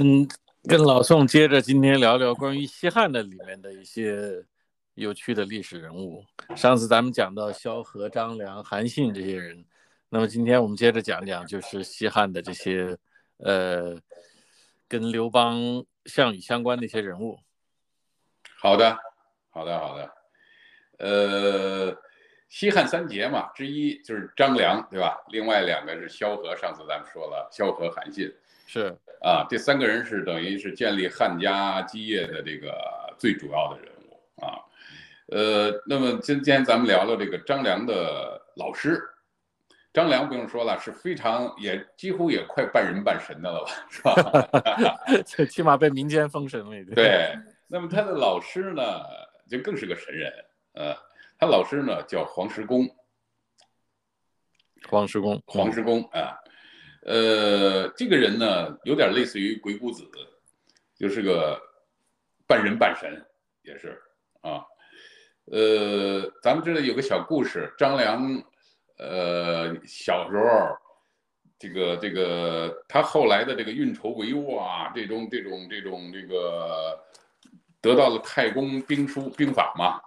嗯，跟老宋接着今天聊聊关于西汉的里面的一些有趣的历史人物。上次咱们讲到萧何、张良、韩信这些人，那么今天我们接着讲讲，就是西汉的这些呃，跟刘邦、项羽相关的一些人物。好的，好的，好的。呃，西汉三杰嘛，之一就是张良，对吧？另外两个是萧何，上次咱们说了，萧何、韩信。是啊，这三个人是等于是建立汉家基业的这个最主要的人物啊。呃，那么今天咱们聊聊这个张良的老师，张良不用说了，是非常也几乎也快半人半神的了吧，是吧？起码被民间封神了。已经。对，那么他的老师呢，就更是个神人。呃，他老师呢叫黄石公，黄石公，黄石公啊。呃，这个人呢，有点类似于鬼谷子，就是个半人半神，也是啊。呃，咱们这里有个小故事，张良，呃，小时候，这个这个他后来的这个运筹帷幄啊，这种这种这种这个得到了太公兵书兵法嘛，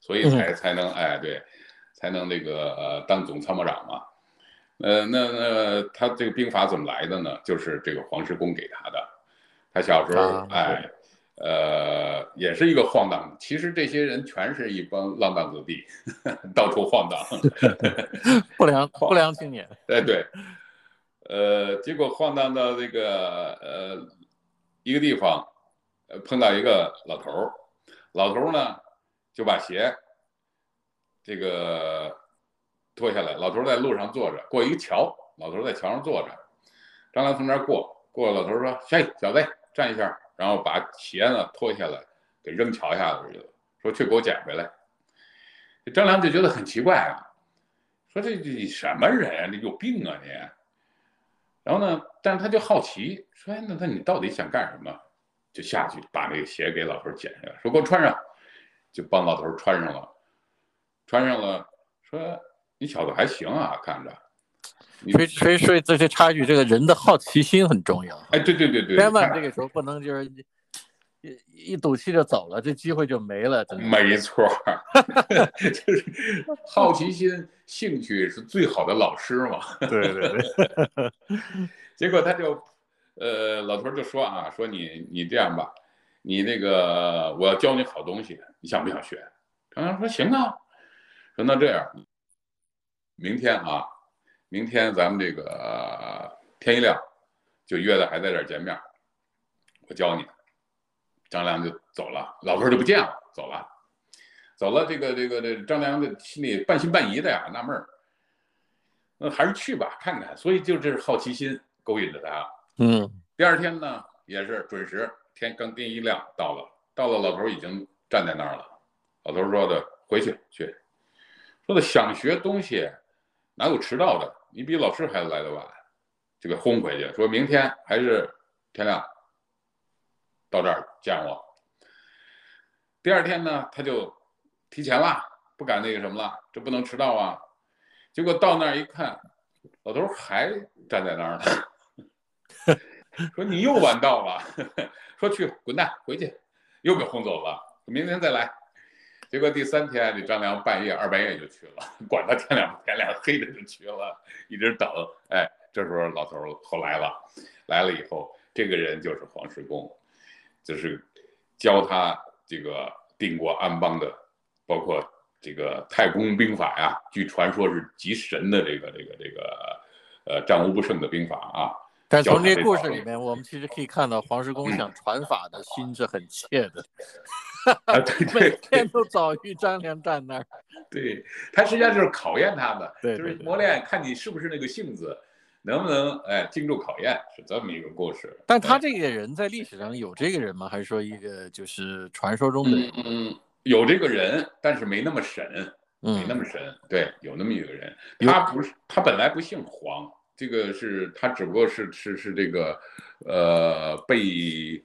所以才才能哎对，才能那个呃当总参谋长嘛。呃，那那他这个兵法怎么来的呢？就是这个黄石公给他的。他小时候，哎，呃，也是一个晃荡。其实这些人全是一帮浪荡子弟，到处晃荡，不良不良青年。哎，对。呃，结果晃荡到这个呃一个地方，呃，碰到一个老头儿。老头儿呢，就把鞋这个。脱下来，老头在路上坐着，过一个桥，老头在桥上坐着，张良从那儿过，过，老头说：“嘿小子，站一下。”然后把鞋呢脱下来，给扔桥下头去了，说：“去给我捡回来。”张良就觉得很奇怪啊，说：“这这什么人啊？你有病啊你！”然后呢，但是他就好奇，说：“，那那你到底想干什么？”就下去把那个鞋给老头捡下来，说：“给我穿上。”就帮老头穿上了，穿上了，说。你小子还行啊，看着。所以所以所以这些差距，这个人的好奇心很重要。哎，对对对对，千万这个时候不能就是一一赌气就走了，这机会就没了。真的没错，就是好奇心、兴趣是最好的老师嘛。对对对。结果他就，呃，老头就说啊，说你你这样吧，你那个我要教你好东西，你想不想学？张良说行啊，说那这样。明天啊，明天咱们这个天一亮就约的还在这儿见面，我教你。张良就走了，老头就不见了，走了，走了。这个这个这张良的心里半信半疑的呀，纳闷儿。那还是去吧，看看。所以就这是好奇心勾引着他。嗯。第二天呢，也是准时，天刚天一亮到了，到了，老头已经站在那儿了。老头说的：“回去去。”说的想学东西。哪有迟到的？你比老师还来得晚，就给轰回去。说明天还是天亮到这儿见我。第二天呢，他就提前了，不敢那个什么了，这不能迟到啊。结果到那儿一看，老头还站在那儿呢。说你又晚到了，说去滚蛋回去，又给轰走了。明天再来。结果第三天，这张良半夜二半夜就去了，管他天亮不天亮，黑着就去了，一直等。哎，这时候老头后来了，来了以后，这个人就是黄石公，就是教他这个定国安邦的，包括这个太公兵法呀，据传说是极神的这个这个这个，呃，战无不胜的兵法啊。但从这故事里面，我们其实可以看到黄石公想传法的心是很切的。啊，对对，每天都早遇张良站那儿，对他实际上就是考验他的，对，就是磨练，看你是不是那个性子，能不能哎经住考验，是这么一个故事。但他这个人在历史上有这个人吗？还是说一个就是传说中的？嗯，有这个人，但是没那么神，没那么神。对，有那么一个人，他不是他本来不姓黄，这个是他只不过是是是这个，呃，被。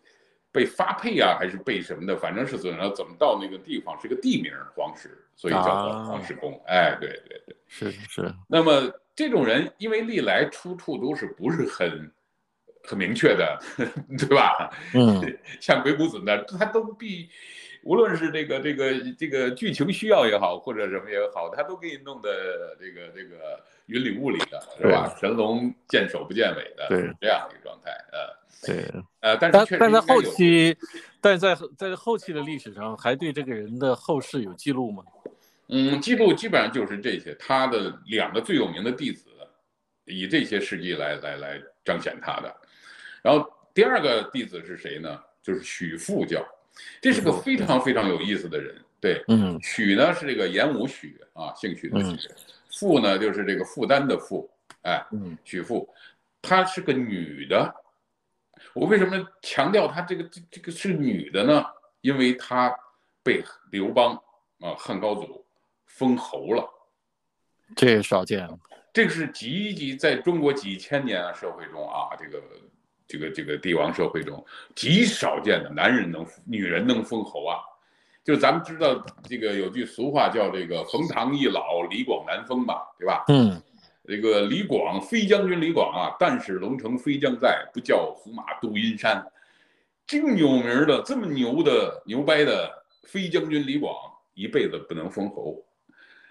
被发配啊，还是被什么的？反正是怎么怎么到那个地方是个地名黄石，所以叫做黄石公。哎，对对对，是是。那么这种人，因为历来出处都是不是很很明确的，对吧？嗯，像鬼谷子呢，他都必，无论是这个这个这个剧情需要也好，或者什么也好，他都给你弄的这个这个云里雾里的，是吧？神龙见首不见尾的，对，这样一个状态，呃。对，呃，但是但在后期，但在在后期的历史上，还对这个人的后世有记录吗？嗯，记录基本上就是这些，他的两个最有名的弟子，以这些事迹来来来彰显他的。然后第二个弟子是谁呢？就是许父教，这是个非常非常有意思的人。对，嗯，许呢是这个言武许啊，姓许的许，父呢就是这个负担的负，哎，嗯，许负，她是个女的。我为什么强调她这个这这个是女的呢？因为她被刘邦啊汉高祖封侯了，这也少见。这个是极极在中国几千年啊社会中啊，这个这个这个帝王社会中极少见的，男人能女人能封侯啊？就是咱们知道这个有句俗话叫这个冯唐易老，李广难封嘛，对吧？嗯。这个李广，飞将军李广啊，但使龙城飞将在，不教胡马度阴山。这么有名的，这么牛的牛掰的飞将军李广，一辈子不能封侯，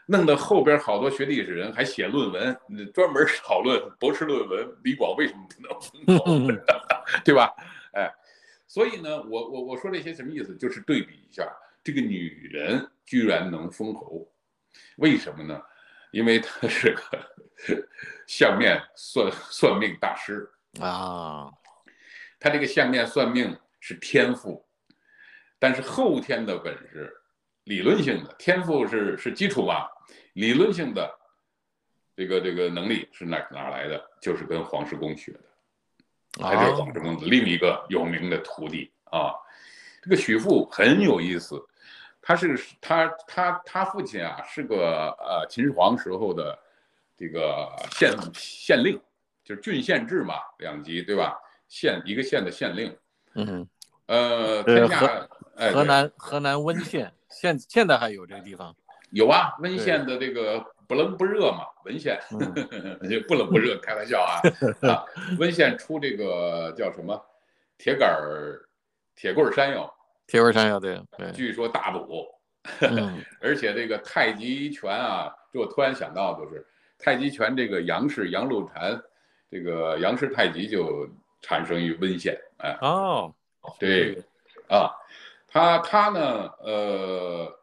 弄得后边好多学历史人还写论文，专门讨论博士论文，李广为什么不能封侯，对吧？哎，所以呢，我我我说这些什么意思？就是对比一下，这个女人居然能封侯，为什么呢？因为她是个。相面算算命大师啊，她这个相面算命是天赋，但是后天的本事，理论性的天赋是是基础嘛，理论性的这个这个能力是哪哪来的？就是跟黄石公学的，还是黄石公的另一个有名的徒弟啊。这个许父很有意思，他是他他他父亲啊是个呃秦始皇时候的。这个县县令就是郡县制嘛，两级对吧？县一个县的县令，嗯，呃，天下河南河南温县现现在还有这个地方？有啊，温县的这个不冷不热嘛，温县 不冷不热，开玩笑啊 啊！温县出这个叫什么铁杆儿铁棍山药，铁棍山药对对，据说大补，而且这个太极拳啊，这我突然想到就是。太极拳这个杨氏杨露禅，这个杨氏太极就产生于温县，哎哦，对，啊，他他呢，呃，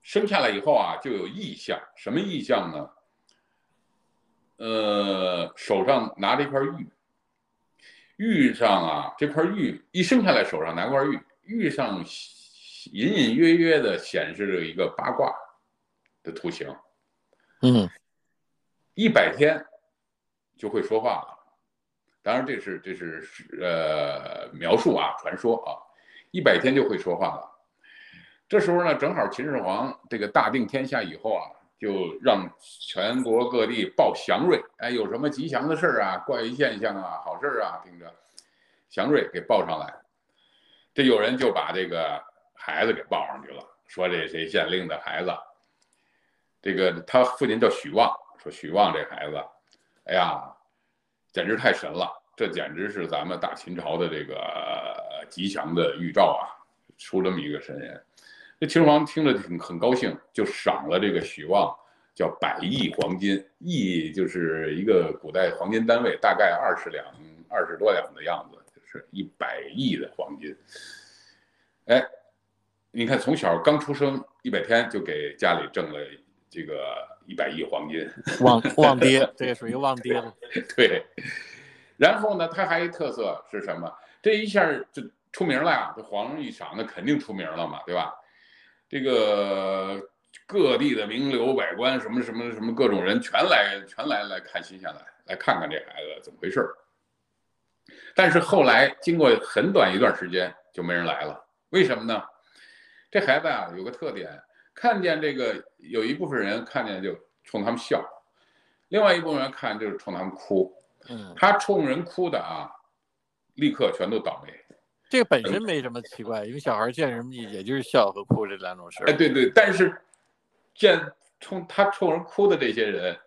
生下来以后啊，就有异象，什么异象呢？呃，手上拿着一块玉，玉上啊，这块玉一生下来手上拿块玉，玉上隐隐约约的显示着一个八卦的图形，嗯。一百天就会说话了，当然这是这是呃描述啊，传说啊，一百天就会说话了。这时候呢，正好秦始皇这个大定天下以后啊，就让全国各地报祥瑞，哎，有什么吉祥的事儿啊、怪异现象啊、好事儿啊，听着祥瑞给报上来。这有人就把这个孩子给报上去了，说这谁县令的孩子，这个他父亲叫许旺。说许旺这孩子，哎呀，简直太神了！这简直是咱们大秦朝的这个吉祥的预兆啊！出这么一个神人，这秦始皇听着挺很高兴，就赏了这个许旺叫百亿黄金，亿就是一个古代黄金单位，大概二十两、二十多两的样子，是一百亿的黄金。哎，你看从小刚出生一百天就给家里挣了这个。一百亿黄金，旺 旺爹，这也属于旺爹了。对，然后呢，他还一特色是什么？这一下就出名了呀！这皇上一赏，那肯定出名了嘛，对吧？这个各地的名流百官，什么什么什么各种人，全来全来来看新鲜来，来看看这孩子怎么回事儿。但是后来经过很短一段时间，就没人来了。为什么呢？这孩子啊，有个特点。看见这个，有一部分人看见就冲他们笑，另外一部分人看就是冲他们哭。嗯，他冲人哭的啊，立刻全都倒霉。这个本身没什么奇怪，因为小孩见什么也就是笑和哭这两种事儿。哎，对对，但是见冲他冲人哭的这些人，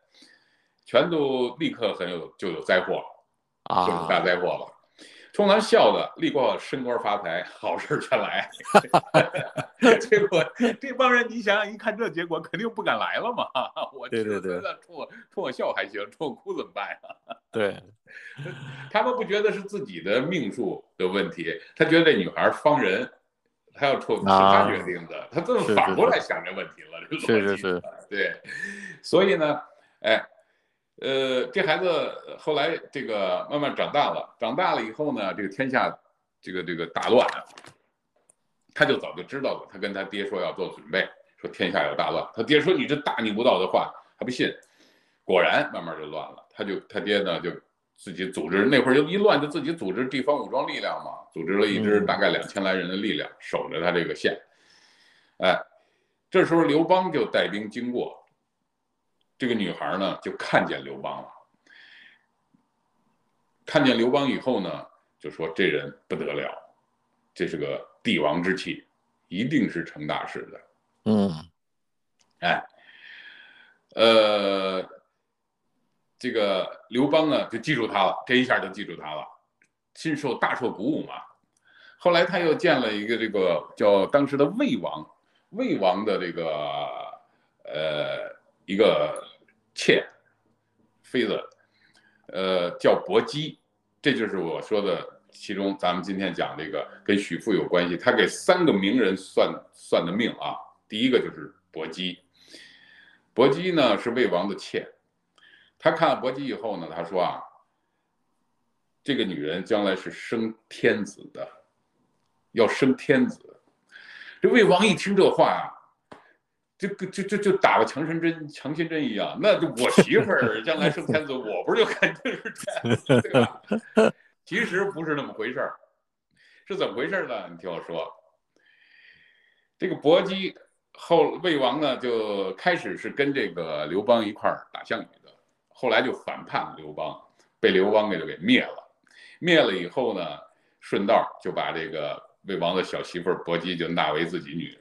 全都立刻很有就有灾祸，啊，就是大灾祸了。冲他笑的，立过升官发财，好事全来。结果这帮人，你想想，一看这结果，肯定不敢来了嘛。我对对对，冲我冲我笑还行，冲我哭怎么办呀？对，他们不觉得是自己的命数的问题，他觉得这女孩方人，他要冲是他决定的，他这么反过来想这问题了，这是是是，对，所以呢，哎。呃，这孩子后来这个慢慢长大了，长大了以后呢，这个天下这个这个大乱，他就早就知道了。他跟他爹说要做准备，说天下有大乱。他爹说你这大逆不道的话，还不信。果然慢慢就乱了。他就他爹呢就自己组织，那会儿就一乱就自己组织地方武装力量嘛，组织了一支大概两千来人的力量守着他这个县。哎，这时候刘邦就带兵经过。这个女孩呢，就看见刘邦了。看见刘邦以后呢，就说这人不得了，这是个帝王之气，一定是成大事的。嗯，哎，呃，这个刘邦呢，就记住他了，这一下就记住他了，心受大受鼓舞嘛。后来他又见了一个这个叫当时的魏王，魏王的这个呃一个。妾，妃子，呃，叫薄姬，这就是我说的其中。咱们今天讲这个跟许父有关系，他给三个名人算算的命啊。第一个就是薄姬，薄姬呢是魏王的妾，他看了薄姬以后呢，他说啊，这个女人将来是生天子的，要生天子。这魏王一听这话啊。就就就就打了强身针、强心针一样，那就我媳妇儿将来生天子，我不是就肯定是天子对吧？其实不是那么回事儿，是怎么回事儿呢？你听我说，这个薄姬后魏王呢，就开始是跟这个刘邦一块儿打项羽的，后来就反叛刘邦，被刘邦给给灭了。灭了以后呢，顺道就把这个魏王的小媳妇儿薄姬就纳为自己女人。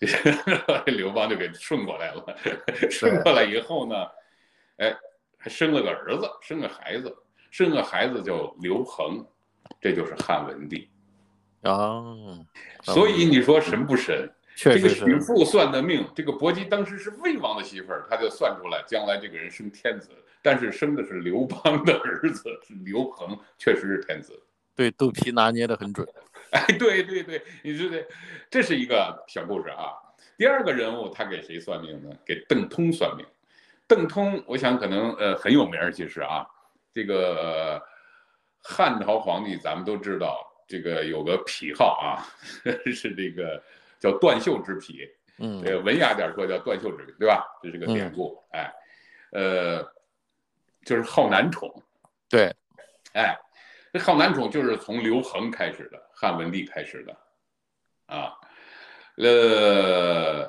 刘邦就给顺过来了，顺过来以后呢，哎，还生了个儿子，生个孩子，生个孩子叫刘恒，这就是汉文帝啊。所以你说神不神？这个许父算的命，这个薄姬当时是魏王的媳妇儿，他就算出来将来这个人生天子，但是生的是刘邦的儿子，是刘恒，确实是天子。对，肚皮拿捏的很准。哎，对对对，你说的，这是一个小故事啊。第二个人物，他给谁算命呢？给邓通算命。邓通，我想可能呃很有名儿，其实啊，这个汉朝皇帝咱们都知道，这个有个癖好啊，是这个叫断袖之癖。嗯，这个文雅点说叫断袖之癖，对吧？这是个典故。哎，呃，就是好男宠。对，哎。这好男宠就是从刘恒开始的，汉文帝开始的，啊，呃，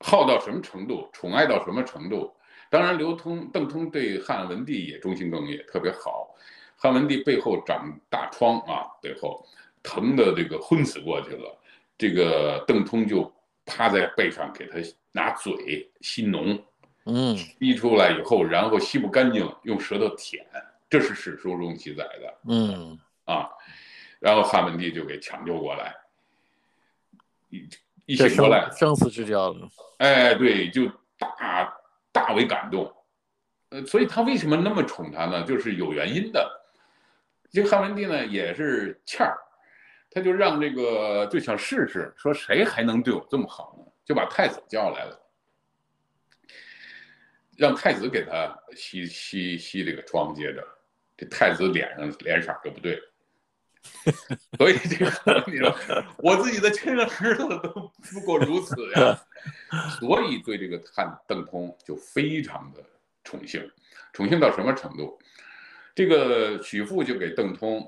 好到什么程度，宠爱到什么程度？当然，刘通、邓通对汉文帝也忠心耿耿，也特别好。汉文帝背后长大疮啊，背后疼的这个昏死过去了，这个邓通就趴在背上给他拿嘴吸脓，嗯，吸出来以后，然后吸不干净，用舌头舔。这是史书中记载的，嗯啊，然后汉文帝就给抢救过来，一一醒过来，生死之交了，哎，对，就大大为感动，呃，所以他为什么那么宠他呢？就是有原因的。这汉文帝呢也是欠儿，他就让这个就想试试，说谁还能对我这么好呢？就把太子叫来了。让太子给他吸吸吸这个疮，接着。这太子脸上脸色就不对，所以这个你说我自己的亲生儿子都不过如此呀，所以对这个汉邓通就非常的宠幸，宠幸到什么程度？这个许父就给邓通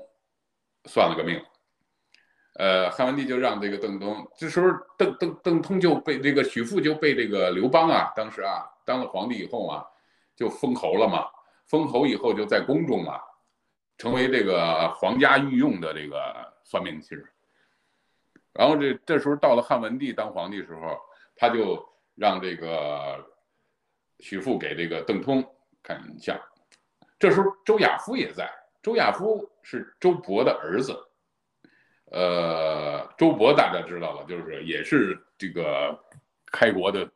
算了个命，呃，汉文帝就让这个邓通，这时候邓邓邓通就被这个许父就被这个刘邦啊，当时啊当了皇帝以后啊，就封侯了嘛。封侯以后就在宫中嘛，成为这个皇家御用的这个算命师。然后这这时候到了汉文帝当皇帝时候，他就让这个许富给这个邓通看相。这时候周亚夫也在，周亚夫是周勃的儿子，呃，周勃大家知道了，就是也是这个开国的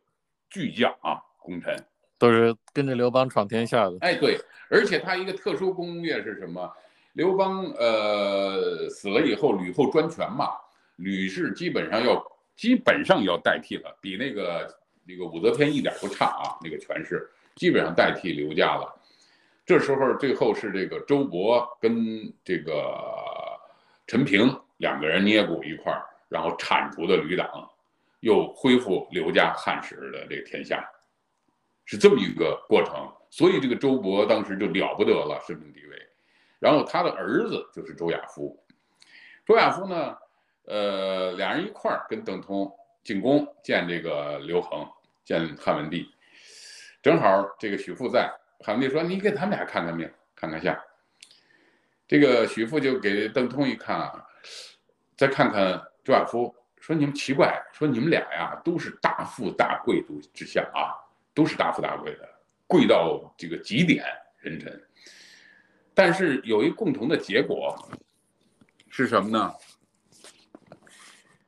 巨将啊，功臣，都是跟着刘邦闯天下的。哎，对，而且他一个特殊功业是什么？刘邦呃死了以后，吕后专权嘛，吕氏基本上要基本上要代替了，比那个那个武则天一点不差啊，那个权势基本上代替刘家了。这时候最后是这个周勃跟这个陈平两个人捏骨一块儿，然后铲除的吕党，又恢复刘家汉室的这个天下，是这么一个过程。所以这个周勃当时就了不得了，身份地位。然后他的儿子就是周亚夫，周亚夫呢，呃，俩人一块儿跟邓通进宫见这个刘恒，见汉文帝，正好这个许父在。汉文帝说：“你给他们俩看看命，看看相。”这个许父就给邓通一看啊，再看看周亚夫，说：“你们奇怪，说你们俩呀，都是大富大贵族之相啊，都是大富大贵的，贵到这个极点，人臣。但是有一共同的结果是什么呢？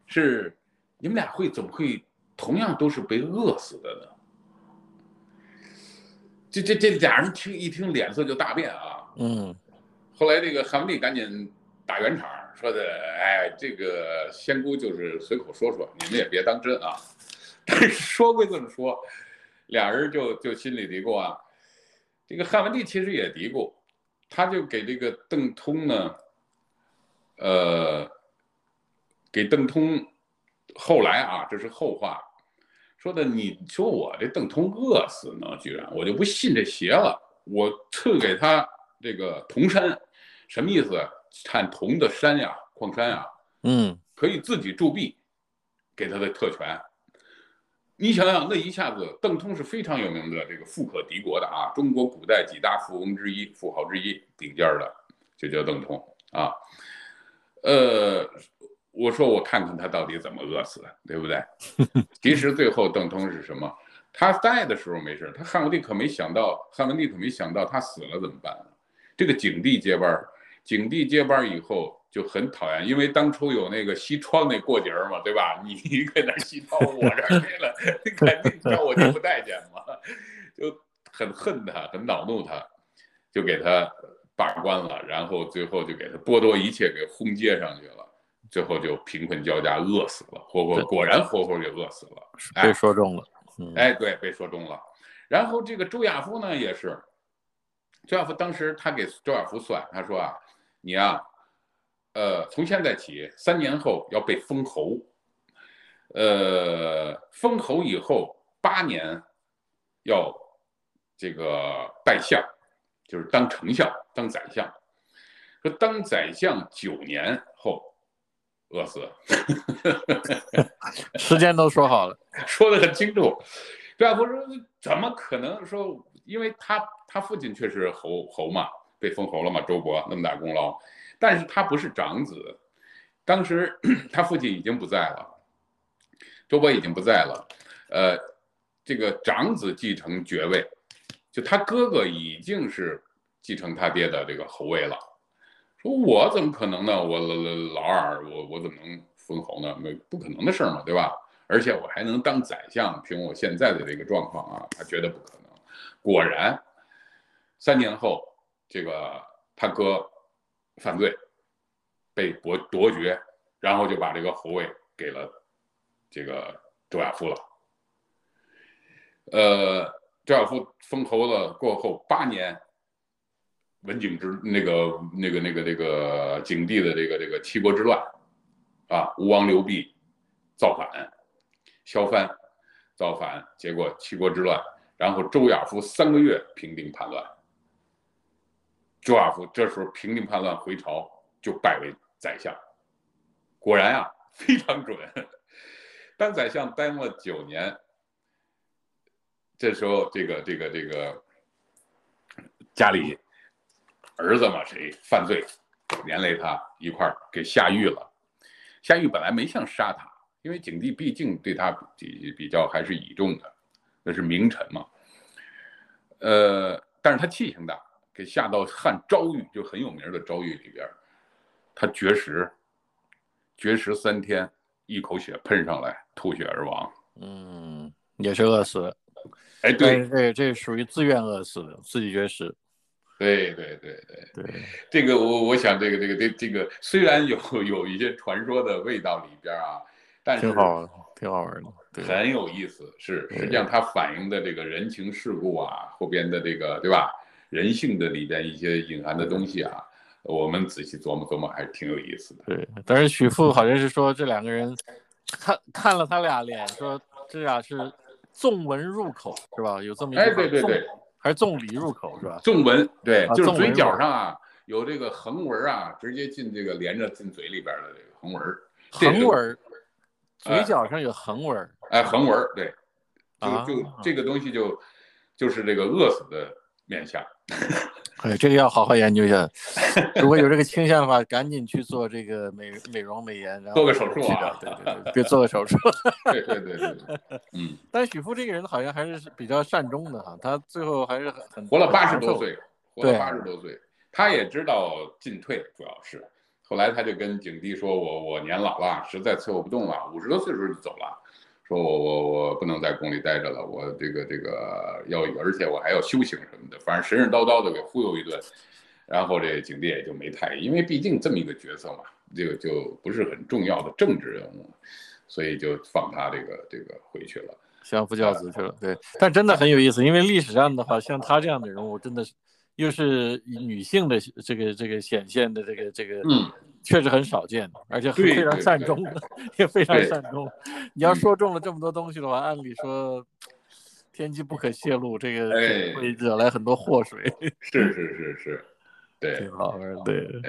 是你们俩会怎么会同样都是被饿死的呢？”这这这俩人听一听，脸色就大变啊。嗯，后来这个韩文帝赶紧打圆场，说的，哎，这个仙姑就是随口说说，你们也别当真啊。但是说归这么说，俩人就就心里嘀咕啊。这个汉文帝其实也嘀咕，他就给这个邓通呢，呃，给邓通，后来啊，这是后话。说的，你说我这邓通饿死呢？居然我就不信这邪了。我赐给他这个铜山，什么意思？产铜的山呀，矿山呀，嗯，可以自己铸币，给他的特权。你想想，那一下子，邓通是非常有名的这个富可敌国的啊，中国古代几大富翁之一，富豪之一，顶尖的，就叫邓通啊。呃。我说我看看他到底怎么饿死的，对不对？其实最后邓通是什么？他在的时候没事，他汉文帝可没想到，汉文帝可没想到他死了怎么办？这个景帝接班，景帝接班以后就很讨厌，因为当初有那个西窗那过节嘛，对吧？你搁那西窗我这儿去了，你肯定叫我就不待见嘛，就很恨他，很恼怒他，就给他罢官了，然后最后就给他剥夺一切，给轰街上去了。最后就贫困交加，饿死了，活活果然活活给饿死了，被说中了。哎，对，被说中了。然后这个周亚夫呢，也是，周亚夫当时他给周亚夫算，他说啊，你啊，呃，从现在起三年后要被封侯，呃，封侯以后八年要这个拜相，就是当丞相、当宰相。说当宰相九年后。饿死，时间都说好了，说的很清楚。周亚夫说：“怎么可能说？因为他他父亲确实侯侯嘛，被封侯了嘛，周勃那么大功劳，但是他不是长子。当时 他父亲已经不在了，周勃已经不在了。呃，这个长子继承爵位，就他哥哥已经是继承他爹的这个侯位了。”说我怎么可能呢？我老二，我我怎么能封侯呢？没不可能的事儿嘛，对吧？而且我还能当宰相，凭我现在的这个状况啊，他觉得不可能。果然，三年后，这个他哥犯罪，被夺夺爵，然后就把这个侯位给了这个周亚夫了。呃，周亚夫封侯了过后八年。文景之那个那个那个那个景帝的这个这个七国之乱，啊，吴王刘濞造反，削藩，造反，结果七国之乱，然后周亚夫三个月平定叛乱，周亚夫这时候平定叛乱回朝就拜为宰相，果然啊非常准，当宰相待了九年，这时候这个这个这个家里。儿子嘛，谁犯罪，连累他一块儿给下狱了。下狱本来没想杀他，因为景帝毕竟对他比比较还是倚重的，那是名臣嘛。呃，但是他气性大，给下到汉昭狱，就很有名的昭狱里边，他绝食，绝食三天，一口血喷上来，吐血而亡。嗯，也是饿死的。哎，对，这这属于自愿饿死的，自己绝食。对对对对对，这个我我想这个这个这这个虽然有有一些传说的味道里边啊，但是挺好挺好玩的，很有意思。是实际上它反映的这个人情世故啊，后边的这个对吧？人性的里边一些隐含的东西啊，我们仔细琢磨琢磨，还是挺有意思的。对，但是许富好像是说这两个人看看了他俩脸，说这俩是纵纹入口，是吧？有这么一个哎，对对对。还是纵离入口是吧？纵纹对，就是嘴角上啊有这个横纹啊，直接进这个连着进嘴里边的这个横纹。横纹，嘴角上有横纹。哎，横纹对，就就这个东西就就是这个饿死的面相。哎，这个要好好研究一下。如果有这个倾向的话，赶紧去做这个美美容美颜，然后做个手术啊！对对对，别做个手术。对对对对，嗯。但许富这个人好像还是比较善终的哈，他最后还是很活了八十多岁，活了八十多岁，他也知道进退，主要是后来他就跟景帝说：“我我年老了，实在伺候不动了，五十多岁的时候就走了。”说我我我不能在宫里待着了，我这个这个要，而且我还要修行什么的，反正神神叨叨的给忽悠一顿，然后这景帝也就没太，因为毕竟这么一个角色嘛，这个就不是很重要的政治人物，所以就放他这个这个回去了，相夫教子去了。对，但真的很有意思，因为历史上的话，像他这样的人物，真的是又是女性的这个这个显现的这个这个。嗯。确实很少见，而且非常善终，也非常善终。你要说中了这么多东西的话，按理说天机不可泄露，这个会惹来很多祸水。是是是是，对，挺好玩的。对，